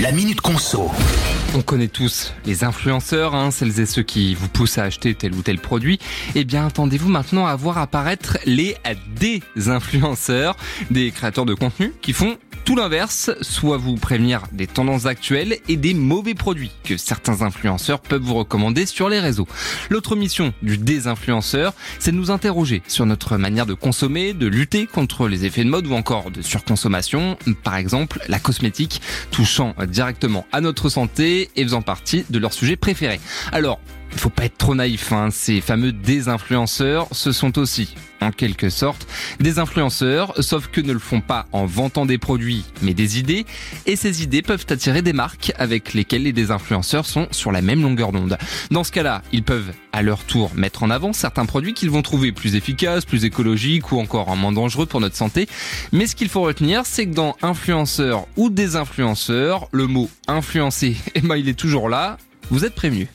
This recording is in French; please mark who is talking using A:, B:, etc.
A: La Minute Conso.
B: On connaît tous les influenceurs, hein, celles et ceux qui vous poussent à acheter tel ou tel produit. Eh bien, attendez-vous maintenant à voir apparaître les désinfluenceurs, des créateurs de contenu qui font tout l'inverse, soit vous prévenir des tendances actuelles et des mauvais produits que certains influenceurs peuvent vous recommander sur les réseaux. L'autre mission du désinfluenceur, c'est de nous interroger sur notre manière de consommer, de lutter contre les effets de mode ou encore de surconsommation, par exemple la cosmétique, touchant directement à notre santé et faisant partie de leur sujet préféré. Alors, il faut pas être trop naïf, hein. ces fameux désinfluenceurs, ce sont aussi, en quelque sorte, des influenceurs, sauf que ne le font pas en vantant des produits, mais des idées, et ces idées peuvent attirer des marques avec lesquelles les désinfluenceurs sont sur la même longueur d'onde. Dans ce cas-là, ils peuvent à leur tour mettre en avant certains produits qu'ils vont trouver plus efficaces, plus écologiques ou encore moins dangereux pour notre santé. Mais ce qu'il faut retenir, c'est que dans influenceur ou désinfluenceur, le mot influencer, eh ben, il est toujours là. Vous êtes prévenu.